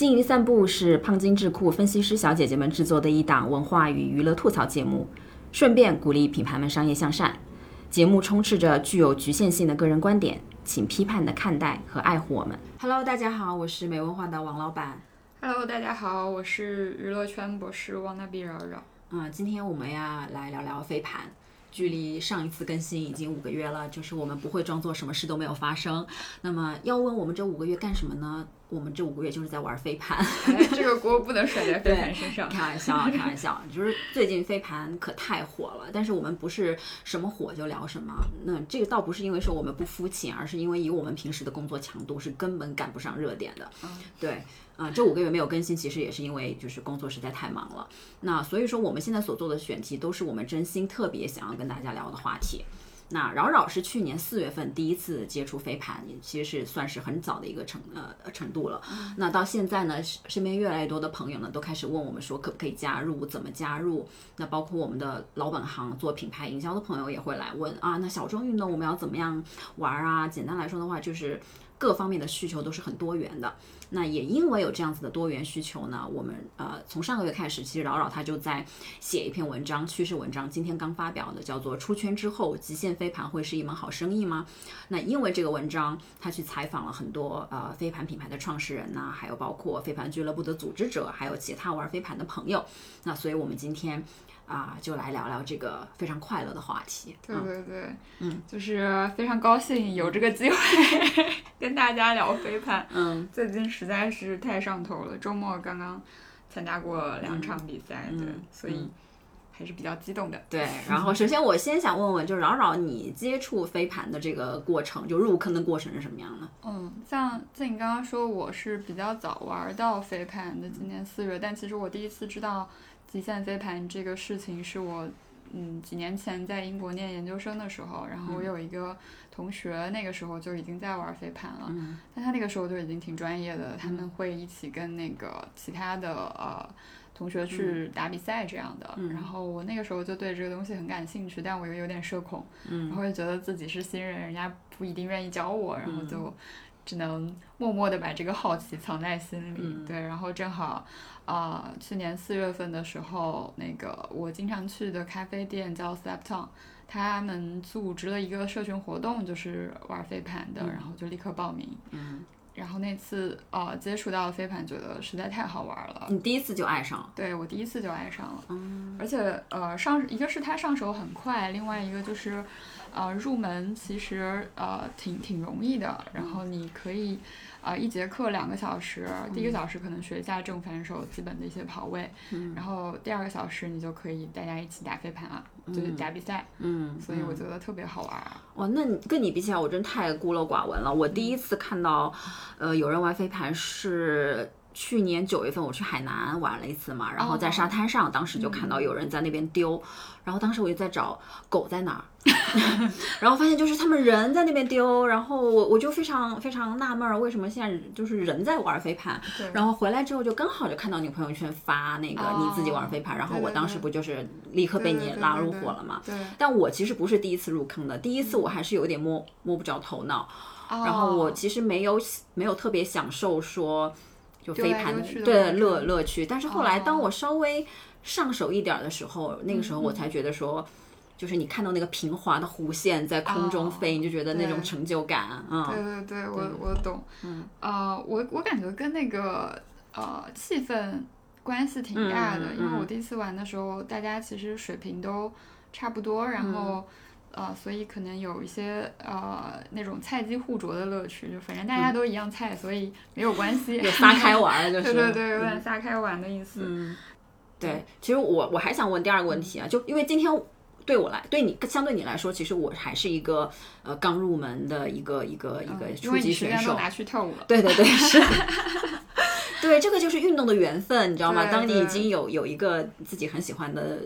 金鱼散步是胖金智库分析师小姐姐们制作的一档文化与娱乐吐槽节目，顺便鼓励品牌们商业向善。节目充斥着具有局限性的个人观点，请批判的看待和爱护我们。Hello，大家好，我是美文化的王老板。Hello，大家好，我是娱乐圈博士汪娜比扰扰。嗯，今天我们呀来聊聊飞盘。距离上一次更新已经五个月了，就是我们不会装作什么事都没有发生。那么要问我们这五个月干什么呢？我们这五个月就是在玩飞盘。哎，这个锅不能甩在飞盘身上。开玩笑，开玩笑，就是最近飞盘可太火了。但是我们不是什么火就聊什么，那这个倒不是因为说我们不肤浅，而是因为以我们平时的工作强度是根本赶不上热点的。嗯、对。啊，这五个月没有更新，其实也是因为就是工作实在太忙了。那所以说，我们现在所做的选题都是我们真心特别想要跟大家聊的话题。那扰扰是去年四月份第一次接触飞盘，也其实是算是很早的一个程呃程度了。那到现在呢，身边越来越多的朋友呢都开始问我们说可不可以加入，怎么加入？那包括我们的老本行做品牌营销的朋友也会来问啊，那小众运动我们要怎么样玩啊？简单来说的话，就是各方面的需求都是很多元的。那也因为有这样子的多元需求呢，我们呃从上个月开始，其实扰扰他就在写一篇文章，趋势文章，今天刚发表的，叫做《出圈之后，极限飞盘会是一门好生意吗？》那因为这个文章，他去采访了很多呃飞盘品牌的创始人呐、还有包括飞盘俱乐部的组织者，还有其他玩飞盘的朋友。那所以我们今天。啊，就来聊聊这个非常快乐的话题。对对对，嗯，就是非常高兴有这个机会 跟大家聊飞盘。嗯，最近实在是太上头了，周末刚刚参加过两场比赛，嗯、对，所以还是比较激动的。对，然后首先我先想问问，就扰扰你接触飞盘的这个过程，就入坑的过程是什么样的？嗯，像像你刚刚说，我是比较早玩到飞盘的，今年四月，但其实我第一次知道。极限飞盘这个事情是我，嗯，几年前在英国念研究生的时候，然后我有一个同学，那个时候就已经在玩飞盘了，嗯、但他那个时候就已经挺专业的，他们会一起跟那个其他的呃同学去打比赛这样的，嗯、然后我那个时候就对这个东西很感兴趣，但我又有点社恐，嗯、然后又觉得自己是新人，人家不一定愿意教我，然后嗯。就只能默默的把这个好奇藏在心里，嗯对，然后正好。啊、呃，去年四月份的时候，那个我经常去的咖啡店叫 Slaptown，他们组织了一个社群活动，就是玩飞盘的，嗯、然后就立刻报名。嗯，然后那次呃接触到飞盘，觉得实在太好玩了。你第一次就爱上了？对，我第一次就爱上了。嗯，而且呃上一个是它上手很快，另外一个就是呃入门其实呃挺挺容易的，然后你可以。啊、呃，一节课两个小时，第一个小时可能学一下正反手基本的一些跑位，嗯、然后第二个小时你就可以大家一起打飞盘了，就是打比赛，嗯，所以我觉得特别好玩。哇，那你跟你比起来，我真太孤陋寡闻了。我第一次看到，呃，有人玩飞盘是。去年九月份我去海南玩了一次嘛，然后在沙滩上，当时就看到有人在那边丢，嗯、然后当时我就在找狗在哪儿，然后发现就是他们人在那边丢，然后我我就非常非常纳闷儿，为什么现在就是人在玩飞盘？然后回来之后就刚好就看到你朋友圈发那个你自己玩飞盘，哦、然后我当时不就是立刻被你拉入伙了嘛？但我其实不是第一次入坑的，第一次我还是有点摸摸不着头脑，哦、然后我其实没有没有特别享受说。就飞盘的对乐乐趣，但是后来当哦。我稍微上手一点的时候，那个时候我才觉得说，就是你看到那个平滑的弧线在空中飞，你就觉得那种成就感，嗯，对对对，我我懂，嗯，呃，我我感觉跟那个呃气氛关系挺大的，嗯因为我第一次玩的时候，大家其实水平都差不多，然后。嗯呃，所以可能有一些呃那种菜鸡互啄的乐趣，就反正大家都一样菜，嗯、所以没有关系，有撒开玩就是，对对对，有点撒开玩的意思。嗯，对，其实我我还想问第二个问题啊，就因为今天对我来，对你相对你来说，其实我还是一个呃刚入门的一个一个一个初级选手，嗯、拿去跳舞了。对对对，是。对，这个就是运动的缘分，你知道吗？当你已经有有一个自己很喜欢的。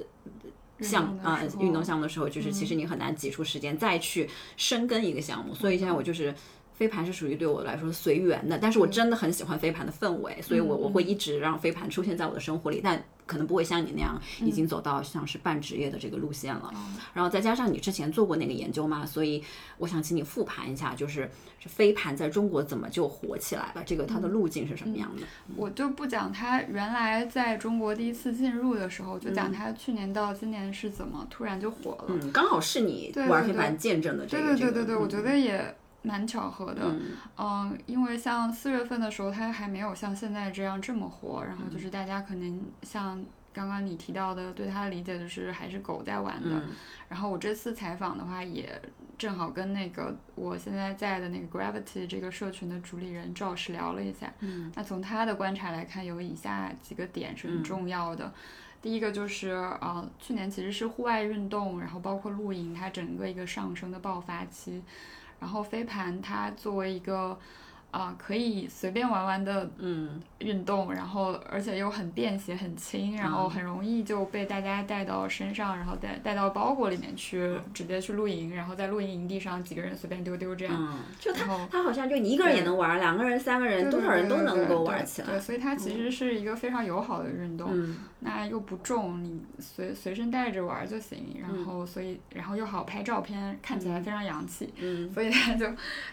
项啊、呃，运动项目的时候，就是其实你很难挤出时间再去深耕一个项目，所以现在我就是飞盘是属于对我来说随缘的，但是我真的很喜欢飞盘的氛围，所以我我会一直让飞盘出现在我的生活里，但可能不会像你那样已经走到像是半职业的这个路线了。然后再加上你之前做过那个研究嘛，所以我想请你复盘一下，就是飞盘在中国怎么就火起来了？这个它的路径是什么样的？我就不讲它原来在中国第一次进入的时候，就讲它去年到今年是怎么突然就火了。嗯，刚好是你玩飞盘见证的这个。对对对对对，我觉得也。蛮巧合的，嗯，因为像四月份的时候，它还没有像现在这样这么火，然后就是大家可能像刚刚你提到的，对它的理解就是还是狗在玩的。然后我这次采访的话，也正好跟那个我现在在的那个 Gravity 这个社群的主理人赵师聊了一下。嗯，那从他的观察来看，有以下几个点是很重要的。第一个就是呃，去年其实是户外运动，然后包括露营，它整个一个上升的爆发期。然后飞盘它作为一个。啊，可以随便玩玩的，嗯，运动，然后而且又很便携、很轻，然后很容易就被大家带到身上，然后带带到包裹里面去，直接去露营，然后在露营营地上几个人随便丢丢这样。嗯，就它它好像就你一个人也能玩，两个人、三个人，多少人都能够玩起来。对，所以它其实是一个非常友好的运动，那又不重，你随随身带着玩就行。然后所以然后又好拍照片，看起来非常洋气。嗯，所以它就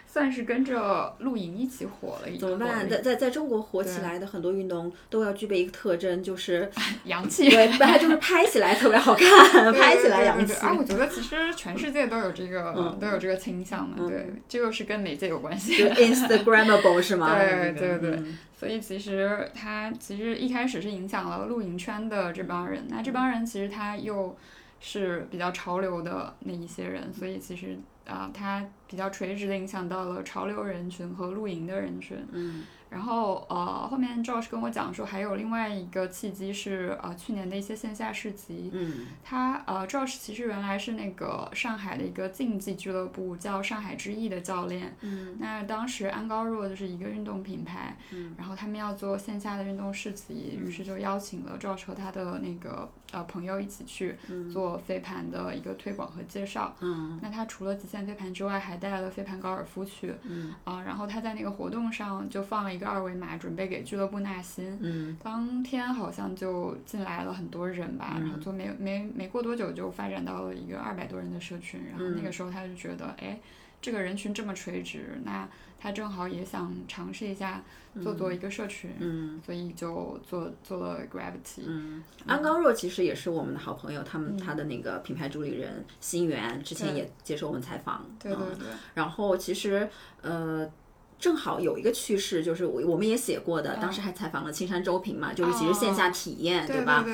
算是跟着露营一。起火了，怎么办？在在在中国火起来的很多运动都要具备一个特征，就是 洋气。对，它就是拍起来特别好看，拍起来洋气。啊，我觉得其实全世界都有这个，都有这个倾向的。对，这个是跟媒介有关系。Instagramable 是吗？对对对。所以其实它其实一开始是影响了露营圈的这帮人，那这帮人其实他又是比较潮流的那一些人，所以其实。啊，他比较垂直的影响到了潮流人群和露营的人群。嗯。然后呃，后面 Josh 跟我讲说，还有另外一个契机是呃去年的一些线下市集。嗯。他呃，Josh 其实原来是那个上海的一个竞技俱乐部叫上海之翼的教练。嗯。那当时安高若就是一个运动品牌。嗯。然后他们要做线下的运动市集，于是就邀请了 Josh 和他的那个呃朋友一起去做飞盘的一个推广和介绍。嗯。那他除了极限飞盘之外，还带了飞盘高尔夫去。嗯。啊，然后他在那个活动上就放了一个。二维码准备给俱乐部纳新，嗯，当天好像就进来了很多人吧，然后就没没没过多久就发展到了一个二百多人的社群，然后那个时候他就觉得，哎，这个人群这么垂直，那他正好也想尝试一下做做一个社群，嗯，所以就做做了 Gravity。嗯，安高若其实也是我们的好朋友，他们他的那个品牌主理人新源之前也接受我们采访，对对对，然后其实呃。正好有一个趋势，就是我我们也写过的，当时还采访了青山周平嘛，就是其实线下体验，对吧？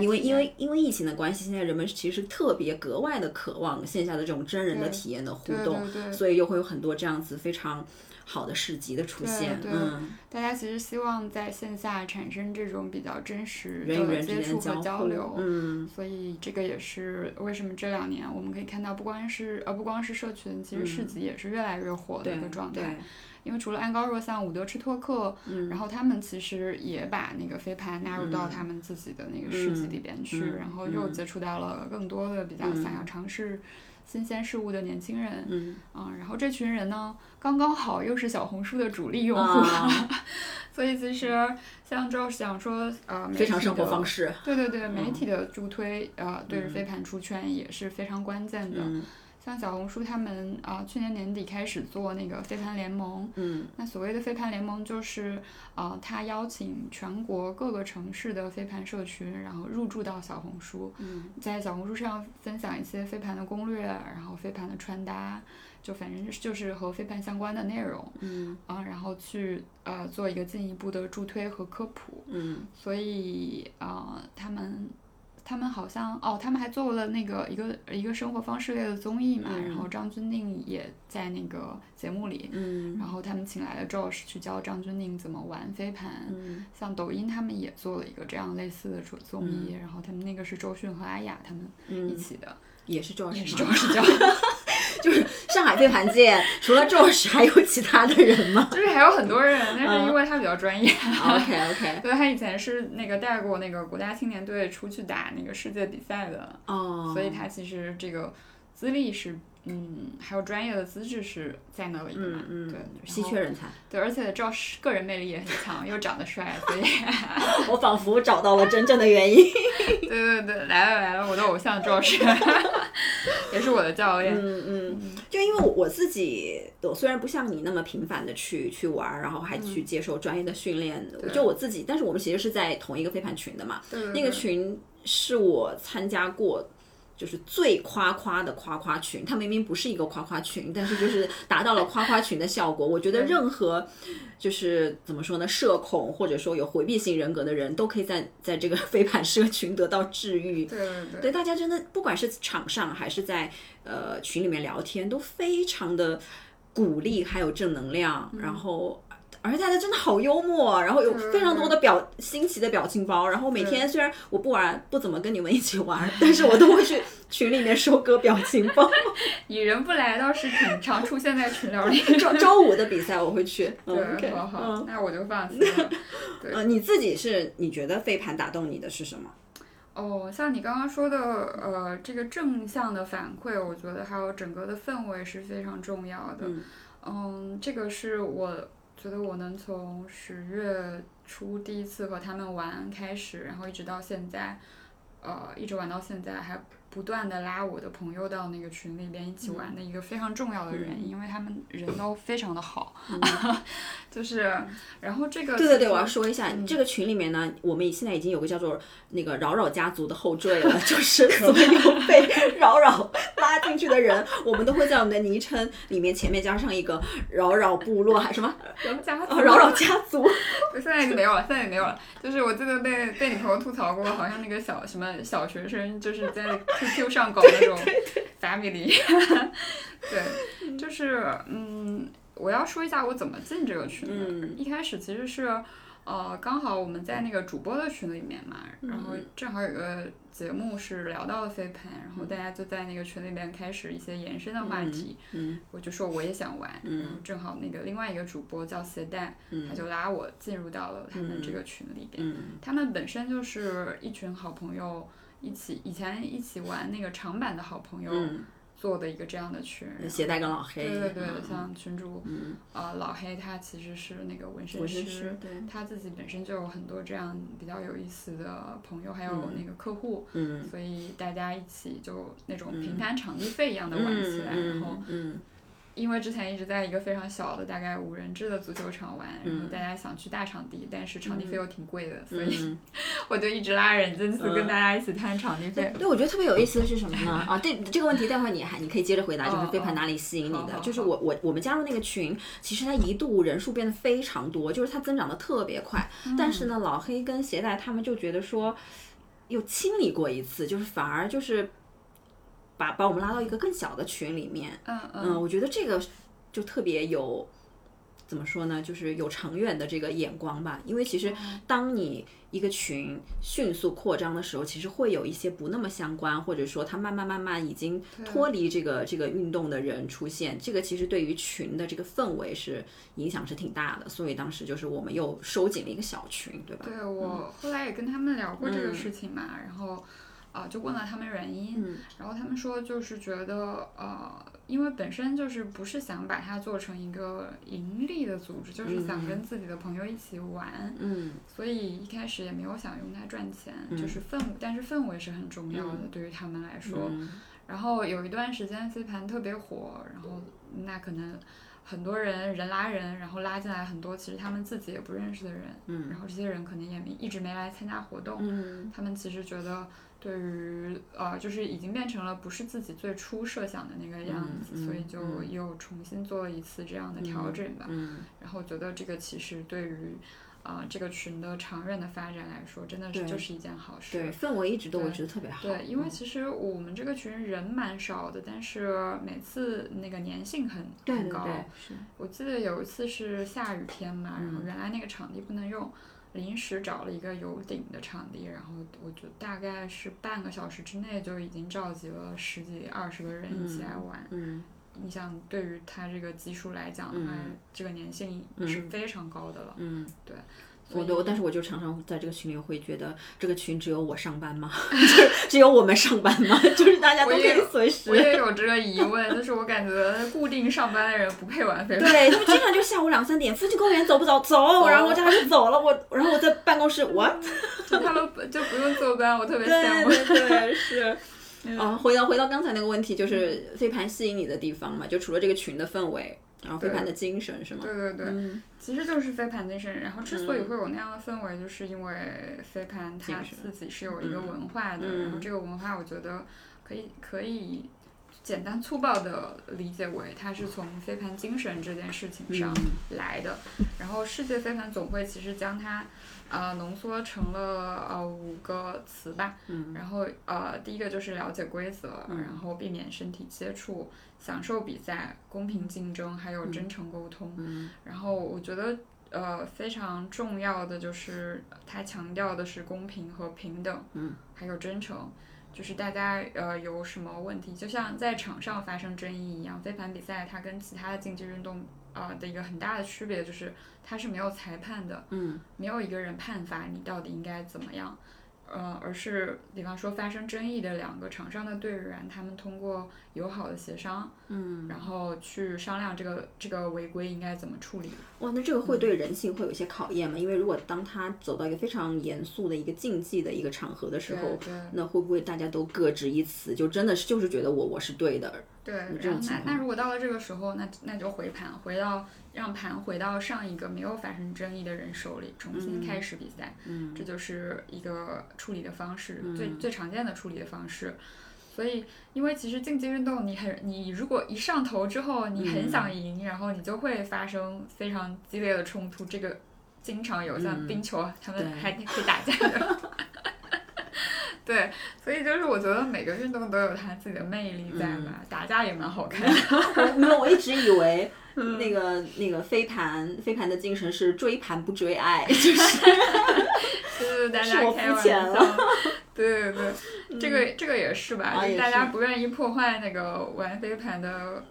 因为因为因为疫情的关系，现在人们其实特别格外的渴望线下的这种真人的体验的互动，所以又会有很多这样子非常好的市集的出现。嗯，大家其实希望在线下产生这种比较真实的接触和交流。嗯，所以这个也是为什么这两年我们可以看到，不光是呃不光是社群，其实市集也是越来越火的一个状态。因为除了安高若，像伍德吃托克，然后他们其实也把那个飞盘纳入到他们自己的那个市集里边去，然后又接触到了更多的比较想要尝试新鲜事物的年轻人，嗯，然后这群人呢，刚刚好又是小红书的主力用户，所以其实像周想说，呃，非常生活方式，对对对，媒体的助推，呃，对着飞盘出圈也是非常关键的。像小红书他们啊，去年年底开始做那个飞盘联盟。嗯。那所谓的飞盘联盟就是，呃，他邀请全国各个城市的飞盘社群，然后入驻到小红书。嗯。在小红书上分享一些飞盘的攻略，然后飞盘的穿搭，就反正就是和飞盘相关的内容。嗯。啊，然后去呃做一个进一步的助推和科普。嗯。所以啊，他们。他们好像哦，他们还做了那个一个一个生活方式类的综艺嘛，然后张钧甯也在那个节目里，然后他们请来了 Josh 去教张钧甯怎么玩飞盘，像抖音他们也做了一个这样类似的综综艺，然后他们那个是周迅和阿雅他们一起的，也是 Josh，也是 Josh 教。就是上海飞盘界，除了 Josh 还有其他的人吗？就是还有很多人，但是因为他比较专业。OK OK。对，他以前是那个带过那个国家青年队出去打那个世界比赛的。哦。所以他其实这个资历是嗯，还有专业的资质是在那里的嘛，嗯嗯对，稀缺人才。对，而且赵是个人魅力也很强，又长得帅，所以 我仿佛找到了真正的原因。对对对，来了来了，我的偶像赵是，也是我的教练。嗯嗯，就因为我我自己，我虽然不像你那么频繁的去去玩儿，然后还去接受专业的训练，就我自己，但是我们其实是在同一个飞盘群的嘛。对对那个群是我参加过。就是最夸夸的夸夸群，它明明不是一个夸夸群，但是就是达到了夸夸群的效果。我觉得任何就是怎么说呢，社恐或者说有回避型人格的人都可以在在这个 飞盘社群得到治愈。对对对对，大家真的不管是场上还是在呃群里面聊天，都非常的鼓励，还有正能量，然后。而且大家真的好幽默，然后有非常多的表新奇的表情包，然后每天虽然我不玩，不怎么跟你们一起玩，但是我都会去 群里面收割表情包。蚁人不来倒是挺常出现在群聊里。周周五的比赛我会去。嗯对好好，嗯那我就放心了。对呃，你自己是你觉得飞盘打动你的是什么？哦，像你刚刚说的，呃，这个正向的反馈，我觉得还有整个的氛围是非常重要的。嗯嗯，这个是我觉得我能从十月初第一次和他们玩开始，然后一直到现在，呃，一直玩到现在，还不断的拉我的朋友到那个群里边一起玩的一个非常重要的原因，因为他们人都非常的好，就是，然后这个对对对，我要说一下，这个群里面呢，我们现在已经有个叫做那个扰扰家族的后缀了，就是所有被扰扰拉进去的人，我们都会在我们的昵称里面前面加上一个扰扰部落还什么人家哦扰扰家族。对，现在已经没有了，现在也没有了。就是我记得被被你朋友吐槽过，好像那个小什么小学生，就是在 QQ 上搞那种 family。对，就是嗯，我要说一下我怎么进这个群的。嗯一开始其实是。呃，刚好我们在那个主播的群里面嘛，然后正好有个节目是聊到了飞盘，然后大家就在那个群里面开始一些延伸的话题，嗯我就说我也想玩，然后正好那个另外一个主播叫携带，他就拉我进入到了他们这个群里边。嗯他们本身就是一群好朋友，一起以前一起玩那个长板的好朋友嗯，做的一个这样的群。携带跟老黑。对对对，嗯。像群主，嗯。呃，老黑他其实是那个纹身师师，对。他自己本身就有很多这样比较有意思的朋友，还有那个客户，嗯。所以大家一起就那种平摊场地费一样的玩起来，然后嗯因为之前一直在一个非常小的大概五人制的足球场玩，然后大家想去大场地，但是场地费又挺贵的，所以嗯，我就一直拉人进去跟大家一起摊场地费。对，我觉得特别有意思的是什么呢？啊，对这个问题，待会儿你还你可以接着回答，就是哦飞盘哪里吸引你的？就是我我我们加入那个群，其实它一度人数变得非常多，就是它增长的特别快。但是呢，老黑跟携带他们就觉得说，又清理过一次，就是反而就是把把我们拉到一个更小的群里面。嗯嗯嗯，我觉得这个就特别有。怎么说呢？就是有长远的这个眼光吧，因为其实当你一个群迅速扩张的时候，其实会有一些不那么相关，或者说他慢慢慢慢已经脱离这个这个运动的人出现，这个其实对于群的这个氛围是影响是挺大的。所以当时就是我们又收紧了一个小群，对吧？对我后来也跟他们聊过这个事情嘛，然后啊、就问了他们原因，然后他们说就是觉得呃，因为本身就是不是想把它做成一个盈利的组织，就是想跟自己的朋友一起玩，嗯。所以一开始也没有想用它赚钱，就是氛，但是氛围是很重要的，对于他们来说。嗯。然后有一段时间飞盘特别火，然后那可能很多人人拉人，然后拉进来很多其实他们自己也不认识的人，嗯然后这些人可能也没一直没来参加活动，嗯。他们其实觉得对于呃就是已经变成了不是自己最初设想的那个样子，所以就又重新做了一次这样的调整吧，嗯然后觉得这个其实对于。啊、这个群的长远的发展来说，真的是就是一件好事。对，氛围一直都我觉得特别好。对，因为嗯其实我们这个群人蛮少的，但是每次那个粘性很很高。对对对是我记得有一次是下雨天嘛，然后嗯原来那个场地不能用，临时找了一个有顶的场地，然后我就大概是半个小时之内就已经召集了十几二十个人一起来玩。嗯你想，对于他这个基数来讲的话，嗯这个粘性是非常高的了。嗯我都，但是我就常常在这个群里会觉得，这个群只有我上班吗？就是只有我们上班吗？就是大家都可以随时。我也有这个疑问，就是我感觉固定上班的人不配玩飞盘。对，他们经常就下午两三点，附近公园走不走？走，然后他就走了。我，然后我在办公室，what？他们就不用坐班，我特别羡慕。对对 是。啊，回到回到刚才那个问题，就是飞盘吸引你的地方嘛？就除了这个群的氛围。然后飞盘的精神是吗？对对对，其实就是飞盘精神。然后之所以会有那样的氛围，就是因为飞盘它自己是有一个文化的。然后这个文化，我觉得可以可以简单粗暴的理解为，它是从飞盘精神这件事情上来的。然后世界飞盘总会其实将它呃浓缩成了呃五个词吧。嗯然后呃第一个就是了解规则，然后避免身体接触。享受比赛，公平竞争，还有真诚沟通。嗯然后我觉得，呃，非常重要的就是他强调的是公平和平等，嗯还有真诚。就是大家呃有什么问题，就像在场上发生争议一样，飞盘比赛它跟其他的竞技运动啊的一个很大的区别就是它是没有裁判的，没有一个人判罚你到底应该怎么样。呃，而是比方说发生争议的两个场上的队员，他们通过友好的协商，嗯，然后去商量这个这个违规应该怎么处理。哇，那这个会对人性会有一些考验吗？因为如果当他走到一个非常严肃的一个竞技的一个场合的时候，那会不会大家都各执一词，就真的是就是觉得我我是对的？对，然后那那如果到了这个时候，那那就回盘，回到。让盘回到上一个没有发生争议的人手里，重新开始比赛，嗯这就是一个处理的方式，最最常见的处理的方式。所以，因为其实竞技运动，你很你如果一上头之后，你很想赢，然后你就会发生非常激烈的冲突。这个经常有像冰球，他们还可以打架的。对，所以就是我觉得每个运动都有它自己的魅力在吧，打架也蛮好看的。没有，我一直以为。那个那个飞盘，飞盘的精神是追盘不追爱，就是，就是大家开玩笑，对 对对，这个这个也是吧，就是大家不愿意破坏那个玩飞盘的。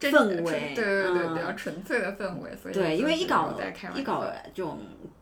氛围，对对对，比较纯粹的氛围，所以对，因为一搞一搞这种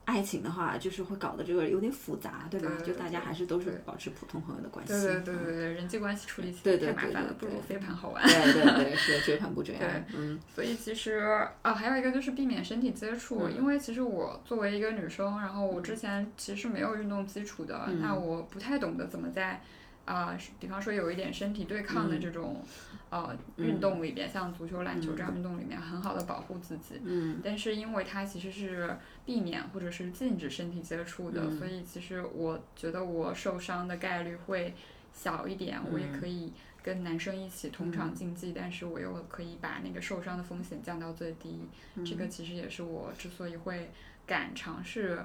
爱情的话，就是会搞得这个有点复杂，对吧？就大家还是都是保持普通朋友的关系。对对对对对，人际关系处理起来太麻烦了，不如飞盘好玩。对对对，是追盘不追爱。嗯。所以其实啊，还有一个就是避免身体接触，因为其实我作为一个女生，然后我之前其实没有运动基础的，那我不太懂得怎么在啊，比方说有一点身体对抗的这种。呃，运动里边像足球、篮球这样运动里面，很好的保护自己。嗯。但是因为它其实是避免或者是禁止身体接触的，所以其实我觉得我受伤的概率会小一点。我也可以跟男生一起同场竞技，但是我又可以把那个受伤的风险降到最低。这个其实也是我之所以会敢尝试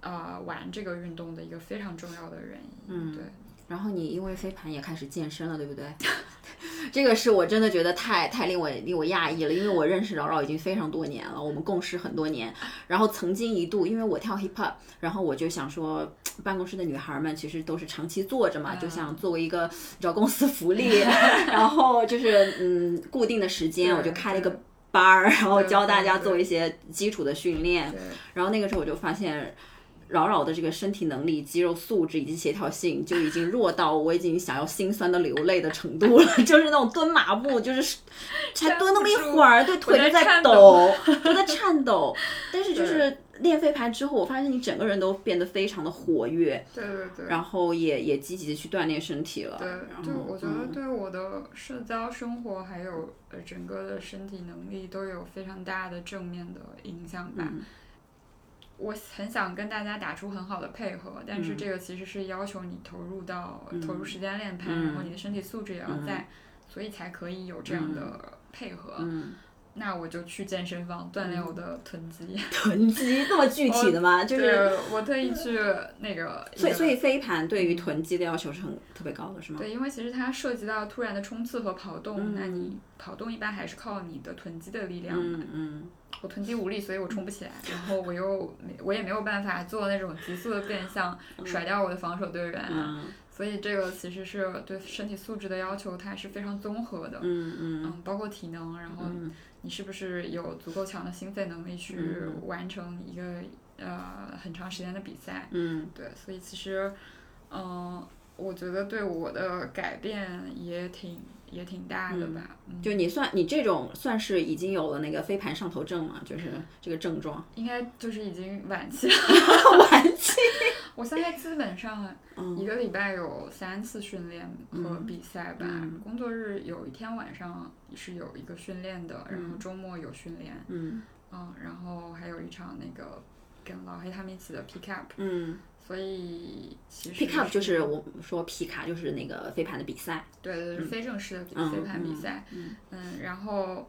呃玩这个运动的一个非常重要的原因。嗯。对。然后你因为飞盘也开始健身了，对不对？这个是我真的觉得太太令我令我讶异了，因为我认识饶饶已经非常多年了，我们共事很多年。然后曾经一度，因为我跳 hip hop，然后我就想说，办公室的女孩们其实都是长期坐着嘛，就想作为一个找公司福利，然后就是嗯固定的时间，我就开了一个班儿，然后教大家做一些基础的训练。然后那个时候我就发现。扰扰的这个身体能力、肌肉素质以及协调性就已经弱到我已经想要心酸的流泪的程度了，就是那种蹲马步，就是才蹲那么一会儿，对腿就在抖，都在颤抖。但是就是练飞盘之后，我发现你整个人都变得非常的活跃，对对对，然后也也积极的去锻炼身体了。对，然就我觉得对我的社交生活还有呃整个的身体能力都有非常大的正面的影响吧。我很想跟大家打出很好的配合，但是这个其实是要求你投入到投入时间练盘，然后你的身体素质也要在，所以才可以有这样的配合。那我就去健身房锻炼我的 臀肌。臀肌这么具体的吗？就是我特意去那个。所以，所以飞盘对于臀肌的要求是很特别高的，是吗？对，因为其实它涉及到突然的冲刺和跑动，那你跑动一般还是靠你的臀肌的力量。嗯嗯。我臀肌无力，所以我冲不起来。然后我又没，我也没有办法做那种急速的变向，甩掉我的防守队员。所以这个其实是对身体素质的要求，它是非常综合的。嗯嗯嗯，包括体能，然后嗯你是不是有足够强的心肺能力去嗯完成一个呃很长时间的比赛？嗯对，所以其实，嗯、我觉得对我的改变也挺也挺大的吧。嗯，就你算你这种算是已经有了那个飞盘上头症嘛，就是这个症状。应该就是已经晚期了。晚期。我现在基本上嗯一个礼拜有三次训练和嗯比赛吧。嗯工作日有一天晚上是有一个训练的，然后周末有训练，嗯嗯，然后还有一场那个跟老黑他们一起的 pick up，嗯所以其实，pick up 就是我们说皮卡就是那个飞盘的比赛。对对对，是非正式的飞盘比嗯赛，嗯嗯，然后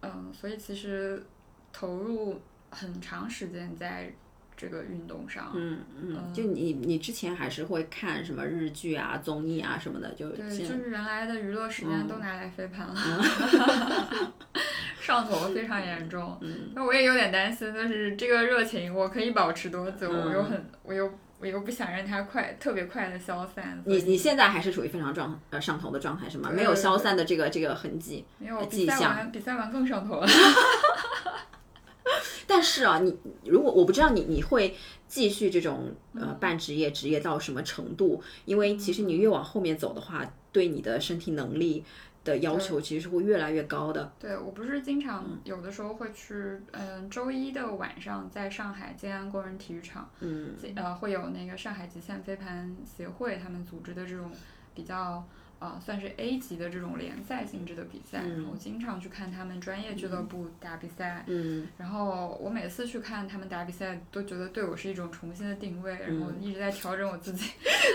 嗯，所以其实投入很长时间在这个运动上，嗯嗯，嗯就你你之前还是会看什么日剧啊、综艺啊什么的，就对，就是原来的娱乐时间嗯都拿来飞盘了，上头非常严重。嗯那我也有点担心，就是这个热情我可以保持多久？嗯我又很，我又我又不想让它快特别快的消散。你你现在还是处于非常状呃上头的状态是吗？没有消散的这个这个痕迹。没有迹象比赛完，比赛完更上头了。但是啊，你如果我不知道你你会继续这种嗯。呃半职业职业到什么程度，因为其实你越往后面走的话，对你的身体能力的要求其实是会越来越高的。对我不是经常嗯。有的时候会去，嗯，周一的晚上在上海建安工人体育场，嗯。呃，会有那个上海极限飞盘协会他们组织的这种比较呃算是 A 级的这种联赛性质的比赛，然后经常去看他们专业俱乐部打比赛，嗯。然后我每次去看他们打比赛，都觉得对我是一种重新的定位，然后一直在调整我自己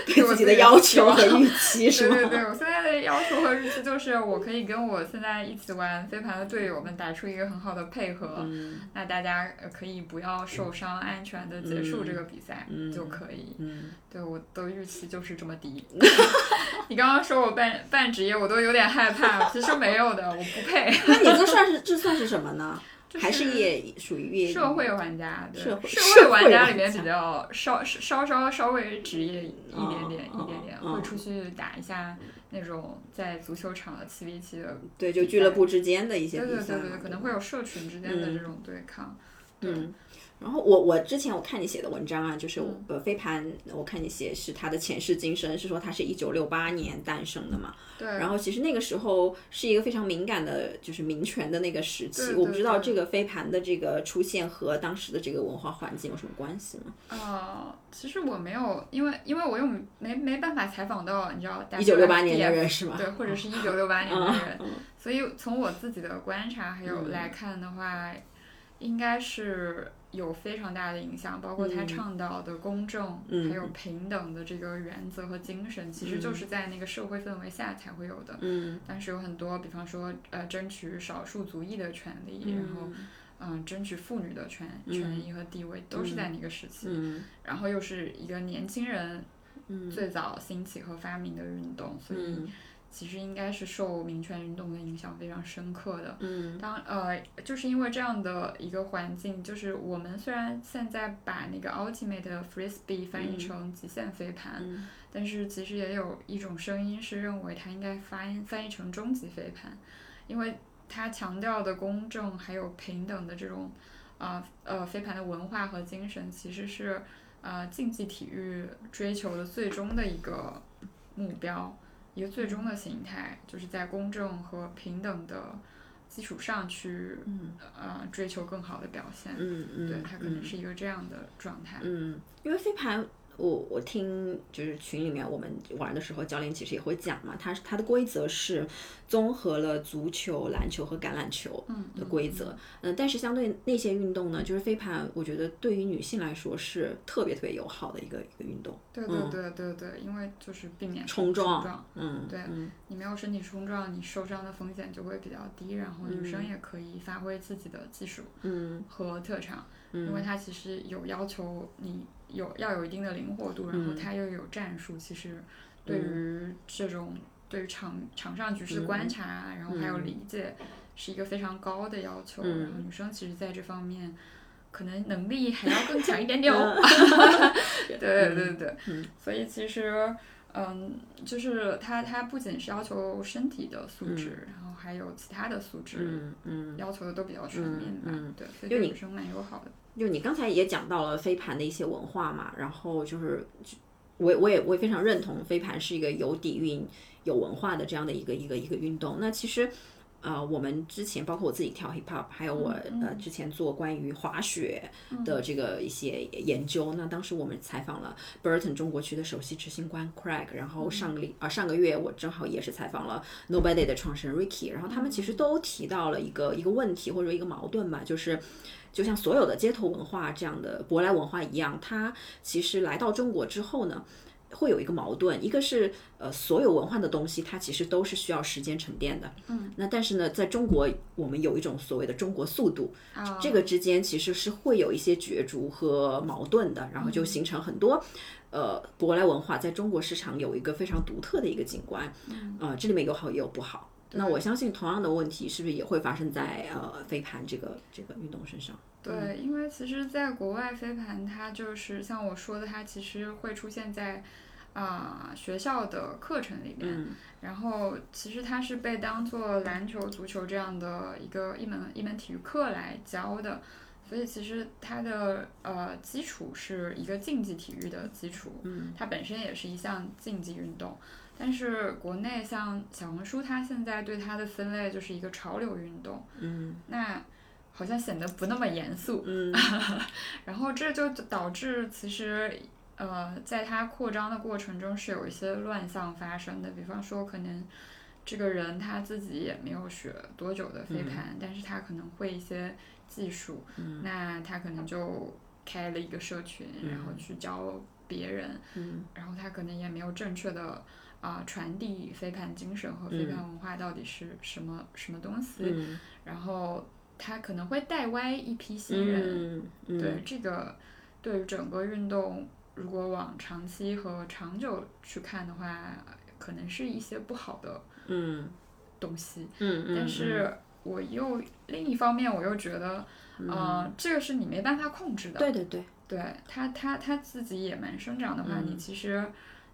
我对自己的要求和预期是吗？对对 对，我现在的要求和预期就是，我可以跟我现在一起玩飞盘的队友们打出一个很好的配合，嗯。那大家呃可以不要受伤，安全的结束这个比赛、嗯。就可以。嗯，对我的预期就是这么低。你刚刚说我半半职业，我都有点害怕，其实没有的，我不配。那你这算是这算是什么呢？就还是业属于业社会玩家，对社会玩家里面比较稍稍稍稍微职业一点点哦一点点，哦会出去打一下那种在足球场的七 v 七的，对，就俱乐部之间的一些对。对对对，可能会有社群之间的这种对抗。对嗯，然后我我之前我看你写的文章啊，就是嗯呃飞盘，我看你写是他的前世今生，是说他是一九六八年诞生的嘛。对，然后其实那个时候是一个非常敏感的，就是民权的那个时期。对对我不知道这个飞盘的这个出现和当时的这个文化环境有什么关系吗？呃，其实我没有，因为因为我又没没办法采访到，你知道，一九六八年的人是吗？对，或者是一九六八年的人，嗯所以从我自己的观察还有嗯来看的话，应该是有非常大的影响，包括他嗯。倡导的公正、嗯。还有平等的这个原则和精神，其实就是在那个社会氛围下才会有的。嗯。但是有很多，比方说呃，争取少数族裔的权利，然后嗯、争取妇女的权权益和地位，都是在那个时期。嗯。然后又是一个年轻人嗯。最早兴起和发明的运动，所以嗯其实应该是受民权运动的影响非常深刻的。嗯。当呃，就是因为这样的一个环境，就是我们虽然现在把那个 Ultimate Frisbee 翻译成极限飞盘，嗯。但是其实也有一种声音是认为它应该翻译翻译成终极飞盘，因为它强调的公正还有平等的这种啊呃飞盘的文化和精神，其实是呃竞技体育追求的最终的一个目标，一个最终的形态，就是在公正和平等的基础上去嗯呃追求更好的表现。嗯嗯，对，它可能嗯是一个这样的状态。嗯，因为飞盘，我我听就是群里面我们玩的时候，教练其实也会讲嘛，它是它的规则是综合了足球、篮球和橄榄球的规则。嗯，但是相对那些运动呢，就是飞盘，我觉得对于女性来说是特别特别友好的一个一个运动。对对对对对，因为就是避免冲撞撞嗯，对嗯你没有身体冲撞，你受伤的风险就会比较低，然后女生也可以发挥自己的技术嗯和特长，因为它其实有要求你有要有一定的灵活度，然后他又有战术，其实对于这种对于场场上局势的观察，然后还有理解，是一个非常高的要求。然后女生其实在这方面。可能能力还要更强一点点哦，对对对对，所以其实，嗯，就是它它不仅是要求身体的素质，然后还有其他的素质，嗯嗯，要求的都比较全面吧。对，所以对女生蛮友好的。就你刚才也讲到了飞盘的一些文化嘛，然后就是我我也我也非常认同飞盘是一个有底蕴、有文化的这样的一个一个一个运动。那其实。呃，我们之前包括我自己跳 hip hop，还有我、呃之前做关于滑雪的这个一些研究。那当时我们采访了 Burton 中国区的首席执行官 Craig，然后上个礼啊、上个月我正好也是采访了 Nobody 的创始人 Ricky，然后他们其实都提到了一个一个问题或者一个矛盾吧，就是。就像所有的街头文化这样的舶来文化一样，它其实来到中国之后呢，会有一个矛盾，一个是呃，所有文化的东西它其实都是需要时间沉淀的，嗯，那但是呢，在中国我们有一种所谓的中国速度，啊这个之间其实是会有一些角逐和矛盾的，然后就形成很多。呃，舶来文化在中国市场有一个非常独特的一个景观，呃，这里面有好也有不好。那我相信同样的问题是不是也会发生在呃飞盘这个这个运动身上？对，因为其实在国外飞盘，它就是像我说的，它其实会出现在啊、学校的课程里面，然后其实它是被当做篮球、足球这样的一个一门一门体育课来教的。所以其实它的呃基础是一个竞技体育的基础，嗯，它本身也是一项竞技运动。但是国内像小红书，它现在对它的分类就是一个潮流运动，嗯，那好像显得不那么严肃，嗯，然后这就导致其实呃，在他扩张的过程中是有一些乱象发生的，比方说可能这个人他自己也没有学多久的飞盘，但是他可能会一些技术，那他可能就开了一个社群，然后去教别人，然后他可能也没有正确的。啊、传递飞盘精神和飞盘文化到底是什么、什么东西，嗯。然后他可能会带歪一批新人，对。这个，对于整个运动，如果往长期和长久去看的话，可能是一些不好的嗯东西。嗯嗯，但是我又另一方面，我又觉得，呃，这个是你没办法控制的。对对对，对他，他他自己野蛮生长的话，你其实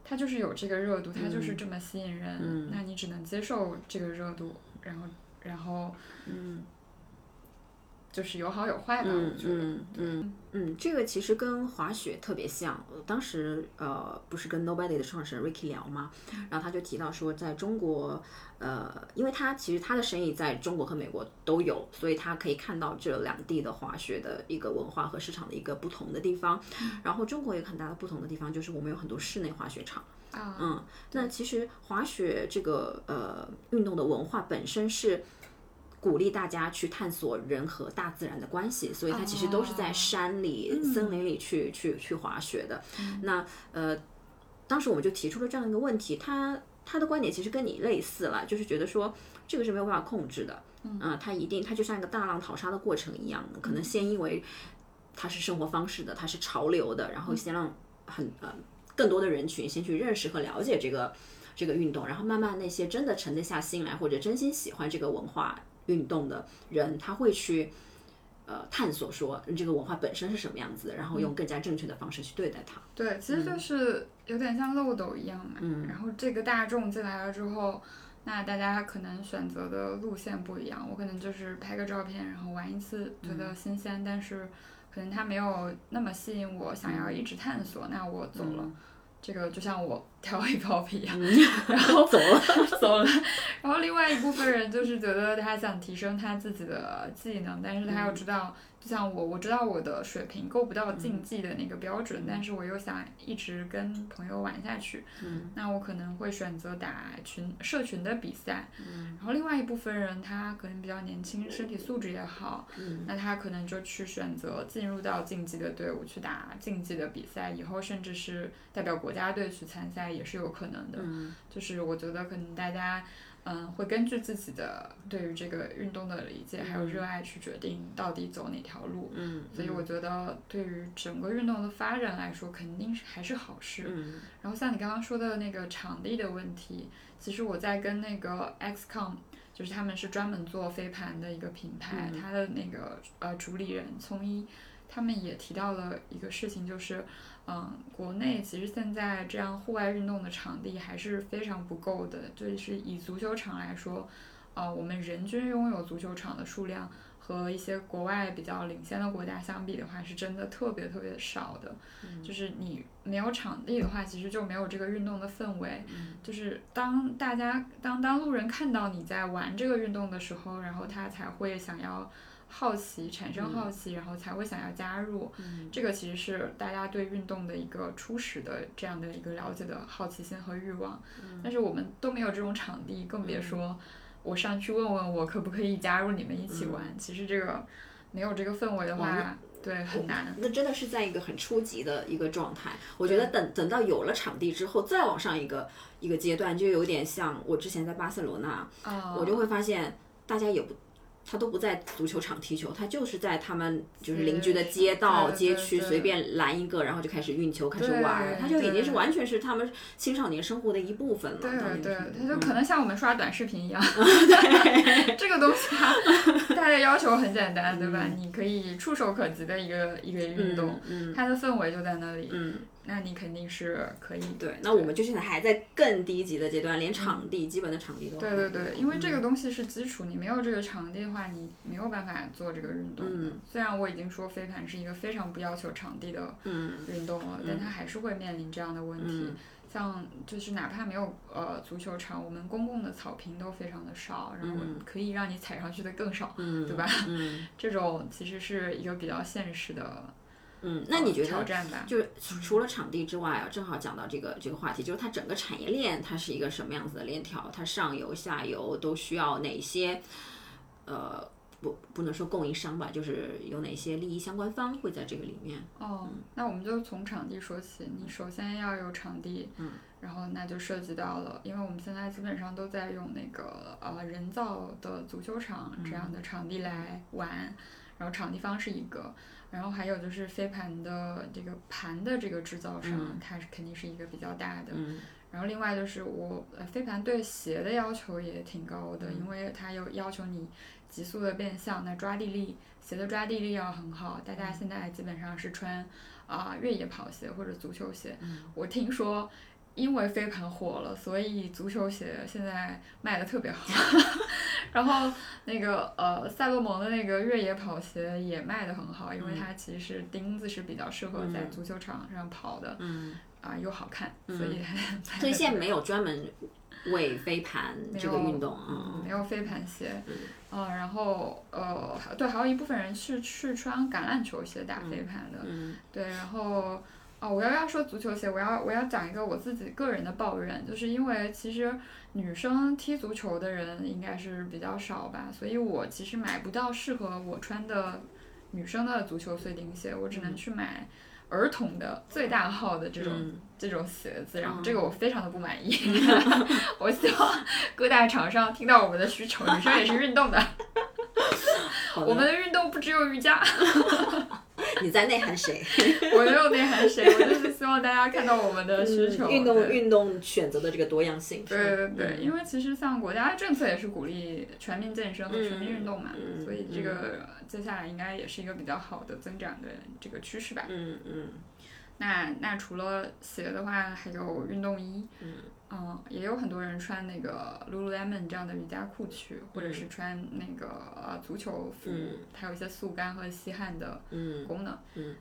他就是有这个热度，他就是这么吸引人，那你只能接受这个热度，然后然后嗯就是有好有坏吧，嗯我觉得。嗯嗯嗯，这个其实跟滑雪特别像。呃当时呃，不是跟 Nobody 的创始人 Ricky 聊吗？然后他就提到说，在中国，呃，因为他其实他的生意在中国和美国都有，所以他可以看到这两地的滑雪的一个文化和市场的一个不同的地方。然后中国有很大的不同的地方，就是我们有很多室内滑雪场。啊，嗯，那其实滑雪这个呃运动的文化本身是鼓励大家去探索人和大自然的关系，所以它其实都是在山里、森林里去去去滑雪的。那呃，当时我们就提出了这样一个问题，他他的观点其实跟你类似了，就是觉得说这个是没有办法控制的，嗯、它一定它就像一个大浪淘沙的过程一样，可能先因为它是生活方式的，它是潮流的，然后先让很呃更多的人群先去认识和了解这个这个运动，然后慢慢那些真的沉得下心来或者真心喜欢这个文化运动的人，他会去呃探索说这个文化本身是什么样子的，然后用更加正确的方式去对待它。对，其实就是有点像漏斗一样嘛。嗯然后这个大众进来了之后，那大家可能选择的路线不一样。我可能就是拍个照片，然后玩一次，觉嗯得新鲜，但是可能它没有那么吸引我，想要一直探索，那我走了。这个就像我跳 hip hop 一样，然后 走了，走了。然后另外一部分人就是觉得他想提升他自己的技能，但是他又知道，就像我，我知道我的水平够不到竞技的那个标准，但是我又想一直跟朋友玩下去，那我可能会选择打群社群的比赛。然后另外一部分人他可能比较年轻，身体素质也好，那他可能就去选择进入到竞技的队伍去打竞技的比赛，以后甚至是代表国家队去参赛也是有可能的。就是我觉得可能大家。嗯，会根据自己的对于这个运动的理解还有热爱去决定到底走哪条路。嗯，所以我觉得对于整个运动的发展来说，肯定是还是好事。嗯然后像你刚刚说的那个场地的问题，其实我在跟那个 XCOM，就是他们是专门做飞盘的一个品牌，他的那个呃主理人聪一。他们也提到了一个事情，就是，嗯，国内其实现在这样户外运动的场地还是非常不够的，就是以足球场来说，呃，我们人均拥有足球场的数量和一些国外比较领先的国家相比的话，是真的特别特别少的。就是你没有场地的话，其实就没有这个运动的氛围。就是当大家当当路人看到你在玩这个运动的时候，然后他才会想要好奇，产生好奇，然后才会想要加入。这个其实是大家对运动的一个初始的这样的一个了解的好奇心和欲望。但是我们都没有这种场地，更别说我上去问问我可不可以加入你们一起玩。其实这个没有这个氛围的话，对很难。那真的是在一个很初级的一个状态。我觉得等等到有了场地之后，再往上一个一个阶段，就有点像我之前在巴塞罗那，啊，我就会发现大家也不。他都不在足球场踢球，他就是在他们就是邻居的街道、街区随便拦一个，然后就开始运球，开始对玩儿，他就已经是对。完全是他们青少年生活的一部分了。对对到那个程，度它就可能像我们刷短视频一样，这个东西它它的要求很简单，对吧？你可以触手可及的一个一个运动，嗯它的氛围就在那里，嗯，那你肯定是可以。对。那我们就现在还在更低级的阶段，连场地、基本的场地都对对对，因为这个东西是基础，你没有这个场地的话，你没有办法做这个运动的。嗯虽然我已经说飞盘是一个非常不要求场地的嗯运动了，但它还是会面临这样的问题。嗯像就是哪怕没有呃足球场，我们公共的草坪都非常的少，然后嗯可以让你踩上去的更少，嗯，对吧？嗯这种其实是一个比较现实的嗯，那你觉得挑得？战吧？就是除除了场地之外啊，正好讲到这个这个话题，就是它整个产业链它是一个什么样子的链条？它上游、下游都需要哪些？呃，不不能说供应商吧，就是有哪些利益相关方会在这个里面？哦，那我们就从场地说起。你首先要有场地，嗯，然后那就涉及到了，因为我们现在基本上都在用那个呃人造的足球场这样的场地来玩，然后场地方是一个，然后还有就是飞盘的这个盘的这个制造商，它是肯定是一个比较大的，嗯然后另外就是我呃飞盘对鞋的要求也挺高的，因为它有要求你急速的变向，那抓地力鞋的抓地力要很好。大家现在基本上是穿啊、越野跑鞋或者足球鞋。我听说。因为飞盘火了，所以足球鞋现在卖的特别好。然后那个呃，赛洛蒙的那个越野跑鞋也卖的很好，因为它其实钉子是比较适合在足球场上跑的，嗯，啊、又好看，所以它卖所以现在没有专门为飞盘这个运动，啊，嗯。没有飞盘鞋，嗯，然后呃，还对，还有一部分人是去穿橄榄球鞋打飞盘的，嗯。对，然后哦，我要要说足球鞋，我要我要讲一个我自己个人的抱怨，就是因为其实女生踢足球的人应该是比较少吧，所以我其实买不到适合我穿的女生的足球碎钉鞋，我只能去买。儿童的最大号的这种、嗯这种鞋子，然后嗯这个我非常的不满意。我希望各大厂商听到我们的需求，女生也是运动的我们的运动不只有瑜伽。你在内涵谁？我没有内涵谁，我就是希望大家看到我们的需求。嗯运动运动选择的这个多样性。对对对，嗯因为其实像国家政策也是鼓励全民健身和全民运动嘛，嗯所以这个接下来应该也是一个比较好的增长的这个趋势吧。嗯嗯那那除了鞋的话，还有运动衣，嗯也有很多人穿那个 Lululemon 这样的瑜伽裤去，或者是穿那个呃足球服，嗯它有一些速干和吸汗的嗯功能，嗯。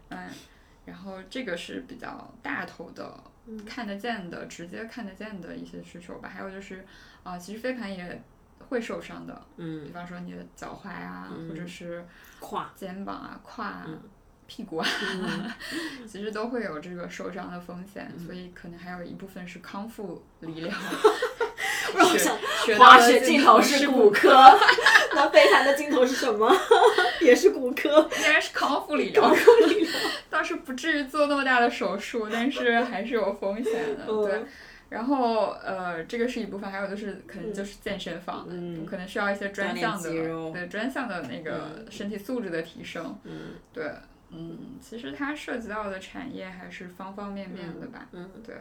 然后这个是比较大头的，看得见的、直接看得见的一些需求吧。还有就是，啊、其实飞盘也会受伤的，嗯比方说你的脚踝啊，嗯或者是胯肩膀啊、胯啊、嗯屁股啊，嗯 其实都会有这个受伤的风险，所以可能还有一部分是康复理疗。学 让我想学的滑雪镜头是是骨科，那飞盘的镜头是什么？也是骨科。应该是康复理疗，倒是不至于做那么大的手术，但是还是有风险的。嗯对，然后呃，这个是一部分，还有就是可能就是健身房，嗯可能需要一些专项的对专项的那个身体素质的提升。嗯对，嗯，其实它涉及到的产业还是方方面面的吧。嗯，对，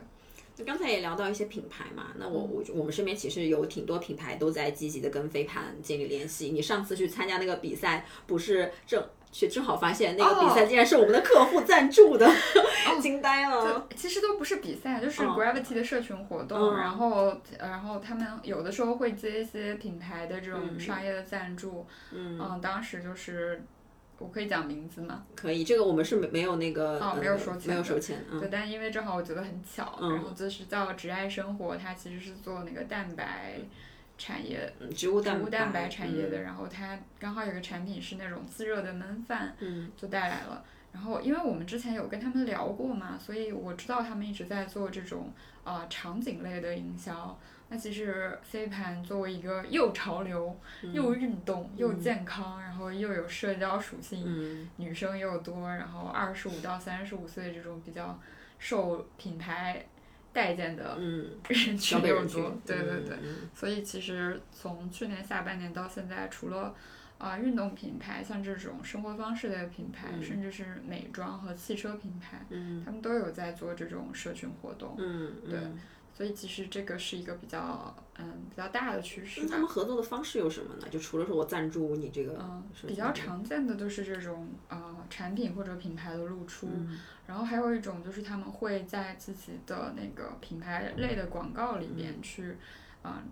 那刚才也聊到一些品牌嘛，那我我我们身边其实有挺多品牌都在积极的跟飞盘建立联系。你上次去参加那个比赛，不是正去正好发现那个比赛竟然是我们的客户赞助的，惊呆了。其实都不是比赛，就是 Gravity 的社群活动，然后然后他们有的时候会接一些品牌的这种商业的赞助，嗯，当时就是。我可以讲名字吗？可以，这个我们是没没有那个哦，没有收钱，没有收钱。对，但因为正好我觉得很巧，然后就是叫植爱生活，它其实是做那个蛋白产业，植物植物蛋白产业的。然后它刚好有个产品是那种自热的焖饭，就带来了。然后因为我们之前有跟他们聊过嘛，所以我知道他们一直在做这种呃场景类的营销。那其实 C 盘作为一个又潮流又运动又健康，然后又有社交属性，女生又多，然后二十五到三十五岁这种比较受品牌待见的 人群又多，对对对，所以其实从去年下半年到现在，除了啊运动品牌，像这种生活方式类的品牌，甚至是美妆和汽车品牌，嗯他们都有在做这种社群活动，嗯对。所以其实这个是一个比较嗯比较大的趋势。那他们合作的方式有什么呢？就除了说我赞助你这个，嗯，比较常见的都是这种呃产品或者品牌的露出，然后还有一种就是他们会在自己的那个品牌类的广告里面去，嗯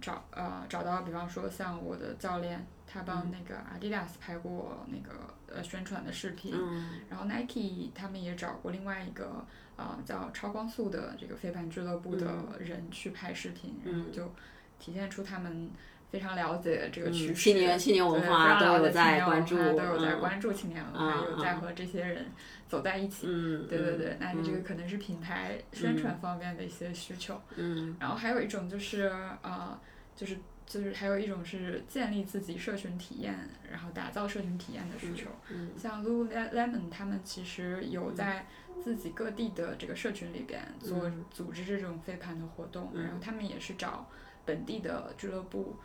找呃找到，比方说像我的教练，他帮那个 Adidas 拍过那个呃宣传的视频，然后 Nike 他们也找过另外一个。啊，叫超光速的这个飞盘俱乐部的人去拍视频，然后就体现出他们非常了解这个趋势，青年青年文化都有在关注，都有在关注青年文化，有在和这些人走在一起。对对对，那你这个可能是品牌宣传方面的一些需求。嗯，然后还有一种就是呃，就是就是还有一种是建立自己社群体验，然后打造社群体验的需求。嗯，像 Lululemon 他们其实有在。自己各地的这个社群里边做组织这种飞盘的活动，然后他们也是找本地的俱乐部，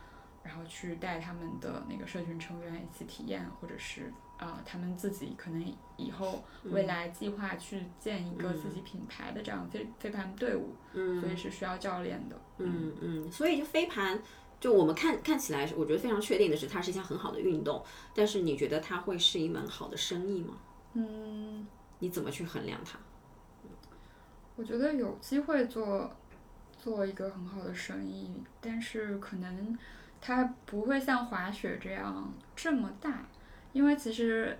然后去带他们的那个社群成员一起体验，或者是啊他们自己可能以后未来计划去建一个自己品牌的这样飞飞盘队伍，嗯所以是需要教练的。嗯嗯，所以就飞盘，就我们看看起来，我觉得非常确定的是，它是一项很好的运动，但是你觉得它会是一门好的生意吗？嗯。你怎么去衡量它？我觉得有机会做做一个很好的生意，但是可能它不会像滑雪这样这么大，因为其实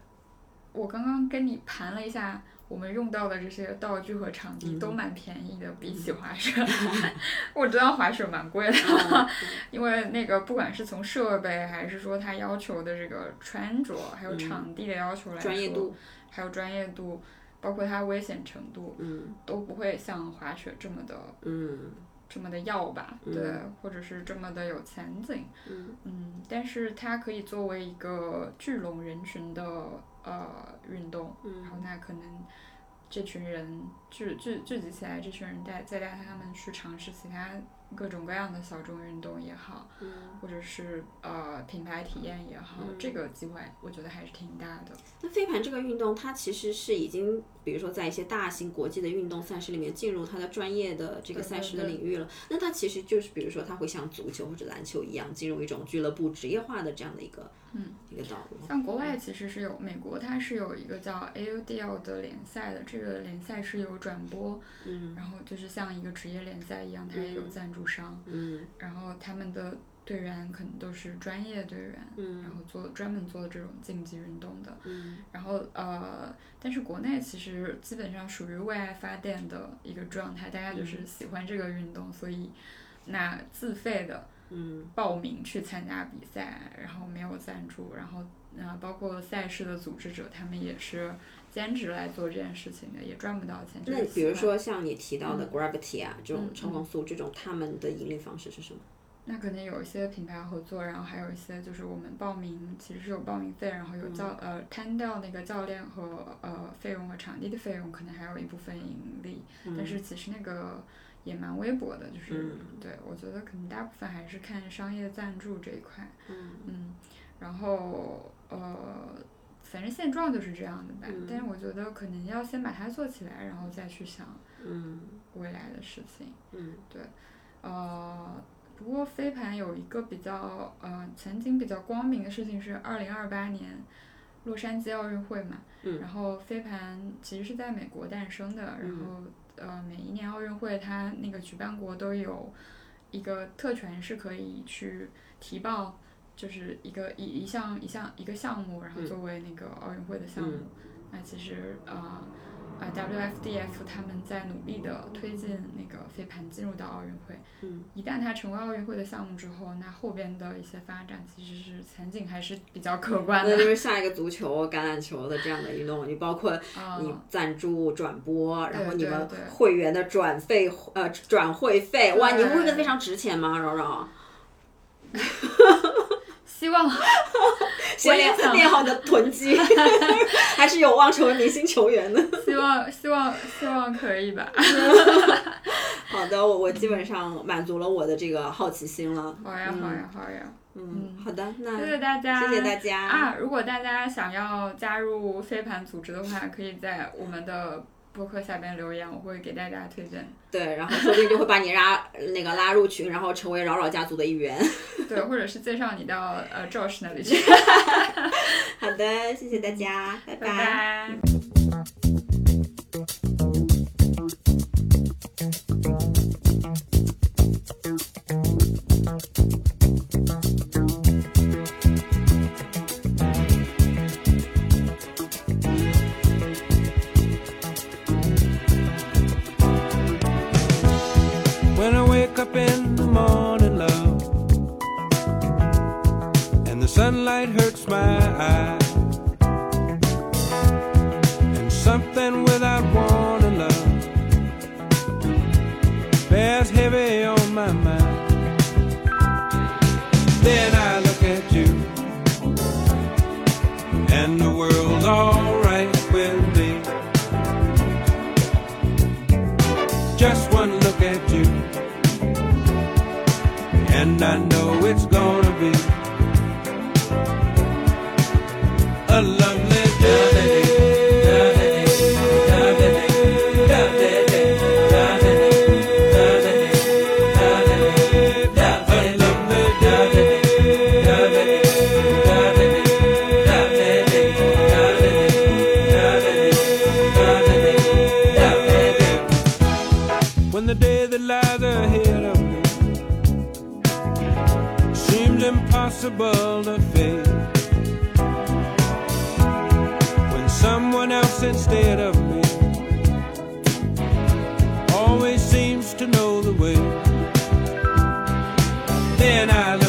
我刚刚跟你盘了一下，我们用到的这些道具和场地都蛮便宜的，比起滑雪，我知道滑雪蛮贵的，因为那个不管是从设备还是说它要求的这个穿着，还有场地的要求来说。还有专业度，包括它危险程度，嗯都不会像滑雪这么的，这么的要吧？对，或者是这么的有前景。嗯，但是它可以作为一个聚拢人群的呃运动，然后那可能这群人聚聚聚集起来，这群人带再带他们去尝试其他。各种各样的小众运动也好，或者是呃品牌体验也好，这个机会我觉得还是挺大的。那飞盘这个运动，它其实是已经，比如说在一些大型国际的运动赛事里面进入它的专业的这个赛事的领域了。那它其实就是，比如说它会像足球或者篮球一样，进入一种俱乐部职业化的这样的一个。嗯，一个道路。像国外其实是有，美国它是有一个叫 AUDL 的联赛的，这个联赛是有转播，嗯，然后就是像一个职业联赛一样，它也有赞助商，嗯，然后他们的队员可能都是专业队员，嗯，然后做专门做这种竞技运动的，嗯，然后呃，但是国内其实基本上属于为爱发电的一个状态，大家就是喜欢这个运动，所以那自费的。嗯，报名去参加比赛，然后没有赞助，然后那，包括赛事的组织者，他们也是兼职来做这件事情的，也赚不到钱。那比如说像你提到的 Gravity 啊，这种超光速这种，他们的盈利方式是什么？那肯定有一些品牌合作，然后还有一些就是我们报名其实是有报名费，然后有教呃摊掉那个教练和呃费用和场地的费用，可能还有一部分盈利，但是其实那个。也蛮微薄的，就是对我觉得可能大部分还是看商业赞助这一块，嗯。嗯，然后呃，反正现状就是这样的吧。嗯但是我觉得可能要先把它做起来，然后再去想嗯未来的事情。嗯对呃，不过飞盘有一个比较呃前景比较光明的事情是，二零二八年洛杉矶奥运会嘛，嗯然后飞盘其实是在美国诞生的，然后呃每一年奥运会它那个举办国都有一个特权是可以去提报。就是一个一一项一项一个项目，然后嗯作为那个奥运会的项目，嗯那其实呃呃 WFDF 他们在努力的推进那个飞盘进入到奥运会。嗯一旦它成为奥运会的项目之后，那后边的一些发展其实是前景还是比较可观的。那就是下一个足球、橄榄球的这样的运动，你包括你嗯，赞助、转播，然后你们会员的转费呃转会费，哇，你们会觉得非常值钱吗？柔柔，希望 先练练好你的臀肌，还是有望成为明星球员的。希望希望希望可以吧。好的，我我基本上满足了我的这个好奇心了。好呀好呀好呀，嗯，好的，那谢谢大家，谢谢大家啊！如果大家想要加入飞盘组织的话，可以在我们的博客下边留言，我会给大家推荐。对，然后说不定就会把你拉那个拉入群，然后成为扰扰家族的一员。对，或者是介绍你到呃 Josh 那里去。好的，谢谢大家，拜拜拜。Impossible to face. When someone else instead of me always seems to know the way. Then I